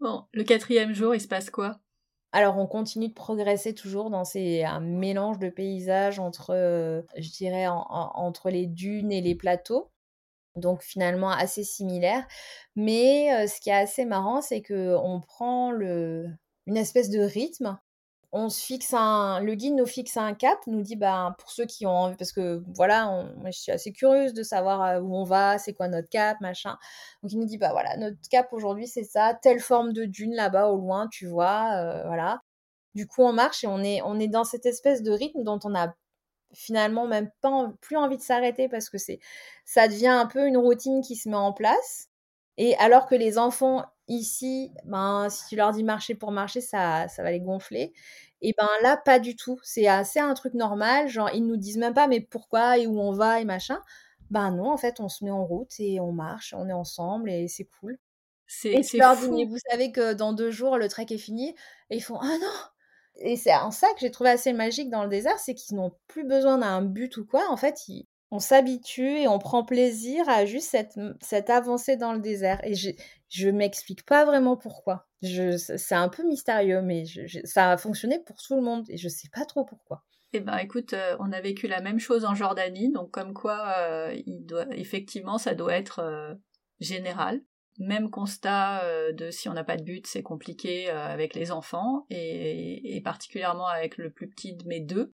Bon, le quatrième jour, il se passe quoi? Alors, on continue de progresser toujours dans ces un mélange de paysages entre, euh, je dirais, entre les dunes et les plateaux. Donc, finalement, assez similaire. Mais euh, ce qui est assez marrant, c'est qu'on prend le, une espèce de rythme on se fixe un, le guide nous fixe un cap, nous dit bah pour ceux qui ont envie, parce que voilà, je suis assez curieuse de savoir euh, où on va, c'est quoi notre cap, machin. Donc il nous dit bah voilà, notre cap aujourd'hui c'est ça, telle forme de dune là-bas au loin, tu vois, euh, voilà. Du coup on marche et on est on est dans cette espèce de rythme dont on a finalement même pas plus envie de s'arrêter parce que c'est ça devient un peu une routine qui se met en place. Et alors que les enfants ici, ben, si tu leur dis marcher pour marcher, ça, ça va les gonfler. Et ben là, pas du tout. C'est assez un truc normal. Genre, ils nous disent même pas, mais pourquoi et où on va et machin. Ben non, en fait, on se met en route et on marche, on est ensemble et c'est cool. C'est fou. vous savez que dans deux jours, le trek est fini. Et ils font, ah non Et c'est en ça que j'ai trouvé assez magique dans le désert, c'est qu'ils n'ont plus besoin d'un but ou quoi. En fait, ils, on s'habitue et on prend plaisir à juste cette, cette avancée dans le désert. Et je, je m'explique pas vraiment pourquoi. c'est un peu mystérieux, mais ça a fonctionné pour tout le monde et je sais pas trop pourquoi. Eh ben, écoute, euh, on a vécu la même chose en Jordanie, donc comme quoi, euh, effectivement, ça doit être euh, général. Même constat de si on n'a pas de but, c'est compliqué avec les enfants et, et, particulièrement avec le plus petit de mes deux.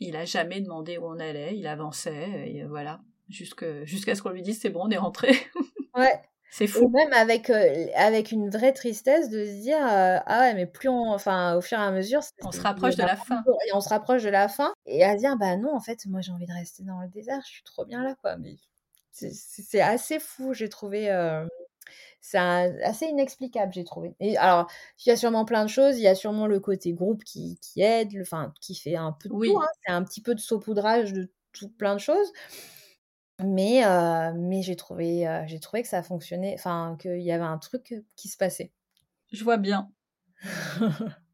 Il a jamais demandé où on allait, il avançait, et voilà, jusqu'à ce qu'on lui dise c'est bon, on est rentré. ouais. C'est fou. même avec, avec une vraie tristesse de se dire ah ouais mais plus on enfin au fur et à mesure on se rapproche de la fin et on se rapproche de la fin et à dire bah non en fait moi j'ai envie de rester dans le désert je suis trop bien là quoi mais c'est assez fou j'ai trouvé c'est assez inexplicable j'ai trouvé et alors il y a sûrement plein de choses il y a sûrement le côté groupe qui, qui aide enfin qui fait un peu de tout hein. c'est un petit peu de saupoudrage de tout plein de choses mais, mais j'ai trouvé, j'ai trouvé que ça fonctionnait, enfin, qu'il y avait un truc qui se passait. Je vois bien.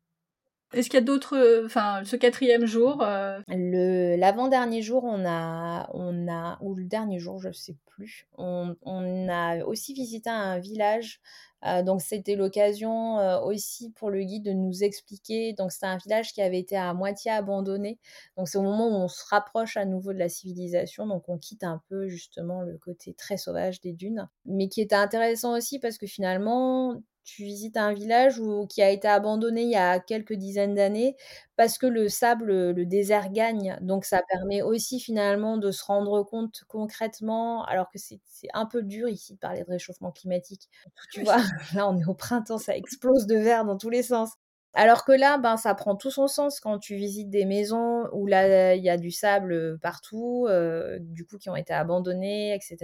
Est-ce qu'il y a d'autres, enfin, ce quatrième jour Le l'avant-dernier jour, on a, on a, ou le dernier jour, je sais plus, on, on a aussi visité un village euh, donc c'était l'occasion euh, aussi pour le guide de nous expliquer. Donc c'était un village qui avait été à moitié abandonné. Donc c'est au moment où on se rapproche à nouveau de la civilisation. Donc on quitte un peu justement le côté très sauvage des dunes. Mais qui était intéressant aussi parce que finalement tu visites un village qui a été abandonné il y a quelques dizaines d'années parce que le sable, le désert gagne. Donc ça permet aussi finalement de se rendre compte concrètement, alors que c'est un peu dur ici de parler de réchauffement climatique. Tu vois, là on est au printemps, ça explose de verre dans tous les sens. Alors que là, ben, ça prend tout son sens quand tu visites des maisons où là, il y a du sable partout, euh, du coup, qui ont été abandonnées, etc.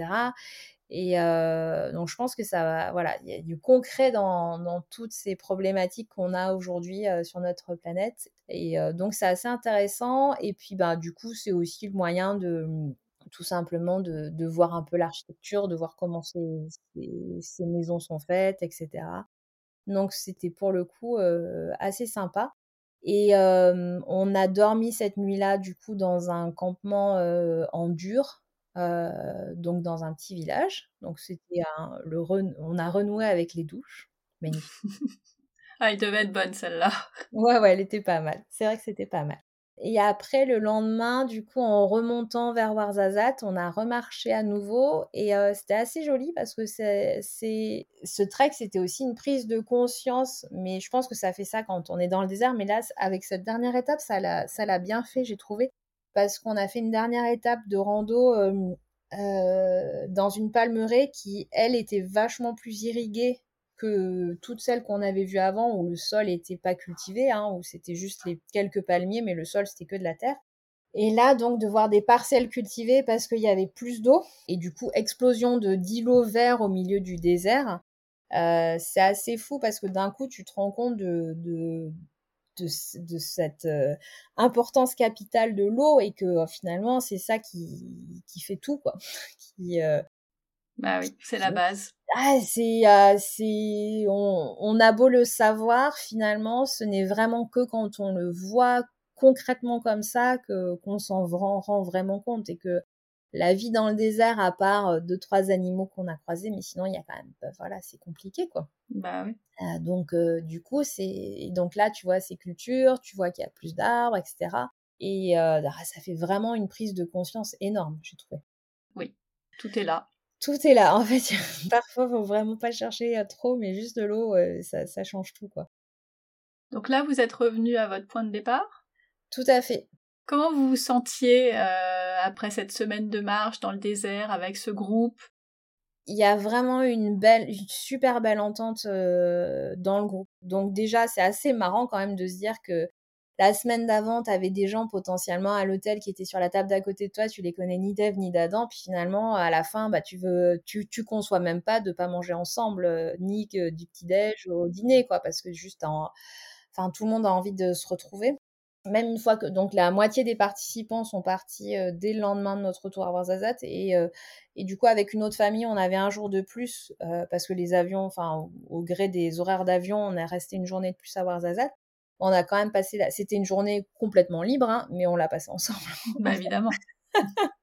Et euh, donc, je pense que ça va, voilà, il y a du concret dans, dans toutes ces problématiques qu'on a aujourd'hui euh, sur notre planète. Et euh, donc, c'est assez intéressant. Et puis, bah, du coup, c'est aussi le moyen de tout simplement de, de voir un peu l'architecture, de voir comment ces, ces, maisons sont faites, etc. Donc, c'était pour le coup assez sympa. Et on a dormi cette nuit-là, du coup, dans un campement en dur, euh, donc dans un petit village. Donc c'était le on a renoué avec les douches. ah, il devait être bonne celle-là. Ouais, ouais, elle était pas mal. C'est vrai que c'était pas mal. Et après, le lendemain, du coup, en remontant vers Warzazat, on a remarché à nouveau et euh, c'était assez joli parce que c'est, ce trek, c'était aussi une prise de conscience. Mais je pense que ça fait ça quand on est dans le désert. Mais là, avec cette dernière étape, ça l'a, ça l'a bien fait, j'ai trouvé parce qu'on a fait une dernière étape de rando euh, euh, dans une palmeraie qui, elle, était vachement plus irriguée que toutes celles qu'on avait vues avant, où le sol n'était pas cultivé, hein, où c'était juste les quelques palmiers, mais le sol, c'était que de la terre. Et là, donc, de voir des parcelles cultivées parce qu'il y avait plus d'eau, et du coup, explosion de d'îlots verts au milieu du désert, euh, c'est assez fou parce que d'un coup, tu te rends compte de, de, cette euh, importance capitale de l'eau et que euh, finalement c'est ça qui, qui fait tout quoi. qui, euh, bah oui, c'est la base. Ah, c'est, c'est, on, on, a beau le savoir, finalement, ce n'est vraiment que quand on le voit concrètement comme ça que qu'on s'en rend, rend, vraiment compte et que la vie dans le désert, à part deux, trois animaux qu'on a croisés, mais sinon, il y a quand même, bah, voilà, c'est compliqué, quoi. Bah oui. donc, du coup, c'est, donc là, tu vois ces cultures, tu vois qu'il y a plus d'arbres, etc. Et bah, ça fait vraiment une prise de conscience énorme, j'ai trouvé. Oui, tout est là. Tout est là. En fait, parfois, faut vraiment pas chercher trop, mais juste de l'eau, ça, ça change tout, quoi. Donc là, vous êtes revenu à votre point de départ? Tout à fait. Comment vous vous sentiez euh, après cette semaine de marche dans le désert avec ce groupe? Il y a vraiment une belle, une super belle entente euh, dans le groupe. Donc déjà, c'est assez marrant quand même de se dire que la semaine d'avant, tu avais des gens potentiellement à l'hôtel qui étaient sur la table d'à côté de toi, tu les connais ni d'Ève ni d'Adam, puis finalement, à la fin, bah, tu veux, tu, conçois même pas de pas manger ensemble, euh, ni du petit-déj au dîner, quoi, parce que juste en, Enfin, tout le monde a envie de se retrouver. Même une fois que donc la moitié des participants sont partis euh, dès le lendemain de notre retour à Warzazat et, euh, et du coup avec une autre famille on avait un jour de plus euh, parce que les avions, enfin au, gré des horaires d'avion, on est resté une journée de plus à Warzazat. On a quand même passé, c'était une journée complètement libre, hein, mais on l'a passé ensemble. Bah évidemment.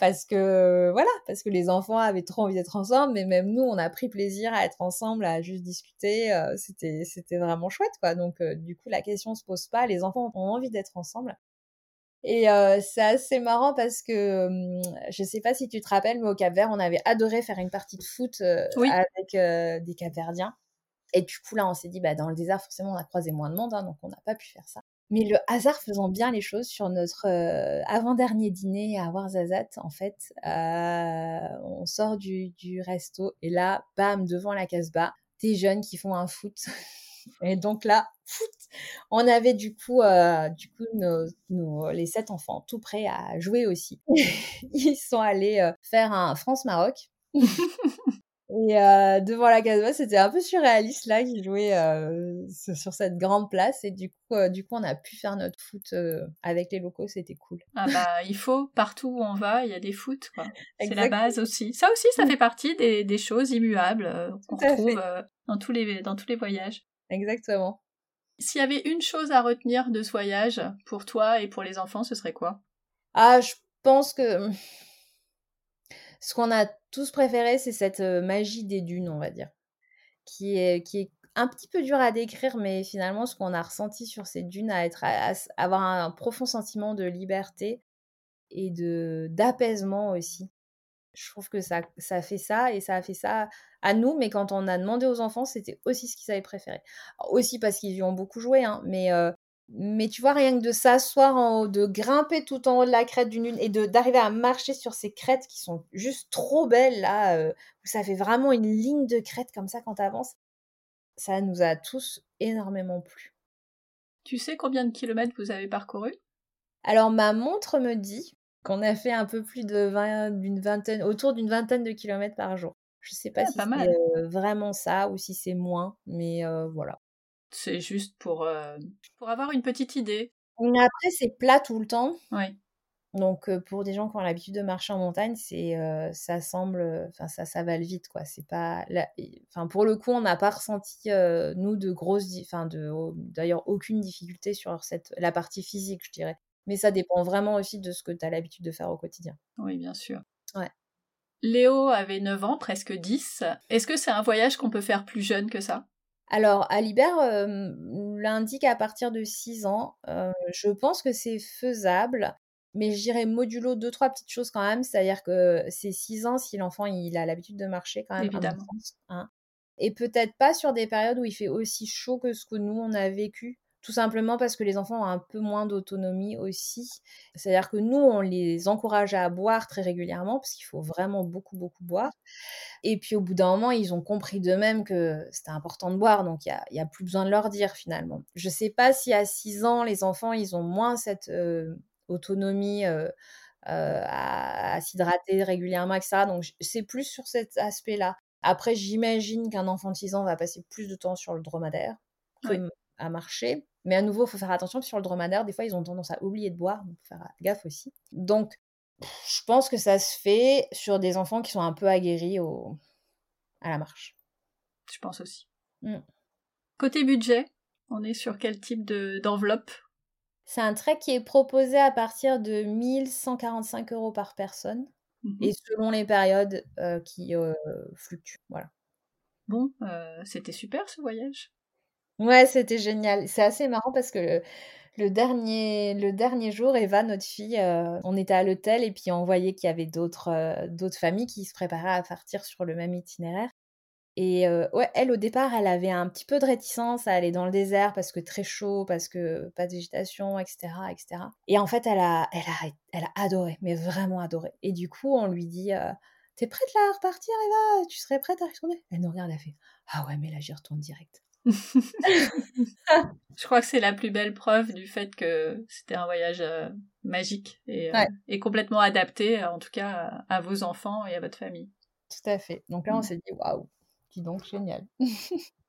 parce que voilà, parce que les enfants avaient trop envie d'être ensemble, mais même nous, on a pris plaisir à être ensemble, à juste discuter. Euh, c'était c'était vraiment chouette, quoi. Donc euh, du coup, la question se pose pas. Les enfants ont envie d'être ensemble. Et euh, c'est assez marrant parce que hum, je sais pas si tu te rappelles, mais au Cap Vert, on avait adoré faire une partie de foot avec des Capverdiens. Et du coup, là, on s'est dit, bah, dans le désert, forcément, on a croisé moins de monde, hein, donc on n'a pas pu faire ça. Mais le hasard faisant bien les choses, sur notre euh, avant-dernier dîner à Warzazat, en fait, euh, on sort du, du, resto et là, bam, devant la Casbah, des jeunes qui font un foot. et donc là, foot On avait du coup, euh, du coup nos, les sept enfants tout prêts à jouer aussi. Ils sont allés faire un France-Maroc. Et euh, devant la Casbah, c'était un peu surréaliste là, qui jouait euh, sur cette grande place. Et du coup, euh, du coup, on a pu faire notre foot avec les locaux, c'était cool. Ah bah, il faut partout où on va, il y a des foot. C'est la base aussi. Ça aussi, ça fait partie des, des choses immuables qu'on retrouve dans tous les dans tous les voyages. Exactement. S'il y avait une chose à retenir de ce voyage pour toi et pour les enfants, ce serait quoi? Ah, je pense que ce qu'on a tous préféré, c'est cette magie des dunes, on va dire, qui est, qui est un petit peu dur à décrire, mais finalement, ce qu'on a ressenti sur ces dunes, à être, avoir un, profond sentiment de liberté et de d'apaisement aussi. Je trouve que ça, ça fait ça et ça a fait ça à nous, mais quand on a demandé aux enfants, c'était aussi ce qu'ils avaient préféré. aussi parce qu'ils y ont beaucoup joué, hein, mais mais tu vois, rien que de s'asseoir en haut, de grimper tout en haut de la crête d'une lune et de d'arriver à marcher sur ces crêtes qui sont juste trop belles là, euh, où ça fait vraiment une ligne de crête comme ça quand tu avances, ça nous a tous énormément plu. Tu sais combien de kilomètres vous avez parcouru? Alors ma montre me dit qu'on a fait un peu plus de 20, d'une vingtaine, autour d'une vingtaine de kilomètres par jour. Je sais pas ah, si c'est euh, vraiment ça ou si c'est moins, mais euh, voilà. C'est juste pour, euh, pour avoir une petite idée. Après, c'est plat tout le temps. Oui. Donc, pour des gens qui ont l'habitude de marcher en montagne, c'est, ça semble, enfin, ça, ça va vite, quoi. C'est pas, enfin, pour le coup, on n'a pas ressenti nous de grosses, enfin, de, d'ailleurs, aucune difficulté sur cette, la partie physique, je dirais. Mais ça dépend vraiment aussi de ce que tu as l'habitude de faire au quotidien. Oui, bien sûr. Ouais. Léo avait 9 ans, presque 10. Est-ce que c'est un voyage qu'on peut faire plus jeune que ça? Alors, Alibert euh, l'indique à partir de 6 ans. je pense que c'est faisable, mais je dirais modulo deux, trois petites choses quand même. C'est-à-dire que c'est 6 ans si l'enfant il a l'habitude de marcher quand même. Évidemment. Hein. Et peut-être pas sur des périodes où il fait aussi chaud que ce que nous on a vécu. Tout simplement parce que les enfants ont un peu moins d'autonomie aussi. C'est-à-dire que nous, on les encourage à boire très régulièrement, parce qu'il faut vraiment beaucoup, beaucoup boire. Et puis au bout d'un moment, ils ont compris d'eux-mêmes que c'était important de boire, donc il n'y a, a, plus besoin de leur dire finalement. Je ne sais pas si à 6 ans, les enfants, ils ont moins cette euh, autonomie euh, euh, à, s'hydrater régulièrement, etc. Donc c'est plus sur cet aspect-là. Après, j'imagine qu'un enfant de 6 ans va passer plus de temps sur le dromadaire que à marcher. Mais à nouveau, il faut faire attention sur le dromadaire. Des fois, ils ont tendance à oublier de boire, donc faut faire gaffe aussi. Donc, je pense que ça se fait sur des enfants qui sont un peu aguerris au... à la marche. Je pense aussi. Mm. Côté budget, on est sur quel type d'enveloppe? C'est un trek qui est proposé à partir de 1145 euros par personne. mmh et selon les périodes qui fluctuent. Voilà. Bon, c'était super ce voyage. Ouais, c'était génial. C'est assez marrant parce que le dernier le dernier jour, Eva, notre fille, on était à l'hôtel et puis on voyait qu'il y avait d'autres, d'autres familles qui se préparaient à partir sur le même itinéraire et ouais, elle, au départ, elle avait un petit peu de réticence à aller dans le désert parce que très chaud, parce que pas de végétation, etc., etc. Et en fait, elle a elle elle a adoré, mais vraiment adoré et du coup, on lui dit: «Tu es prête là à repartir, Eva? Tu serais prête à retourner?» elle nous regarde, elle fait: «Ah ouais, mais là, j'y retourne direct». Je crois que c'est la plus belle preuve du fait que c'était un voyage magique et, et, complètement adapté, en tout cas, à vos enfants et à votre famille. Tout à fait. Donc là, on mmh. s'est dit: «Waouh, dis donc, génial».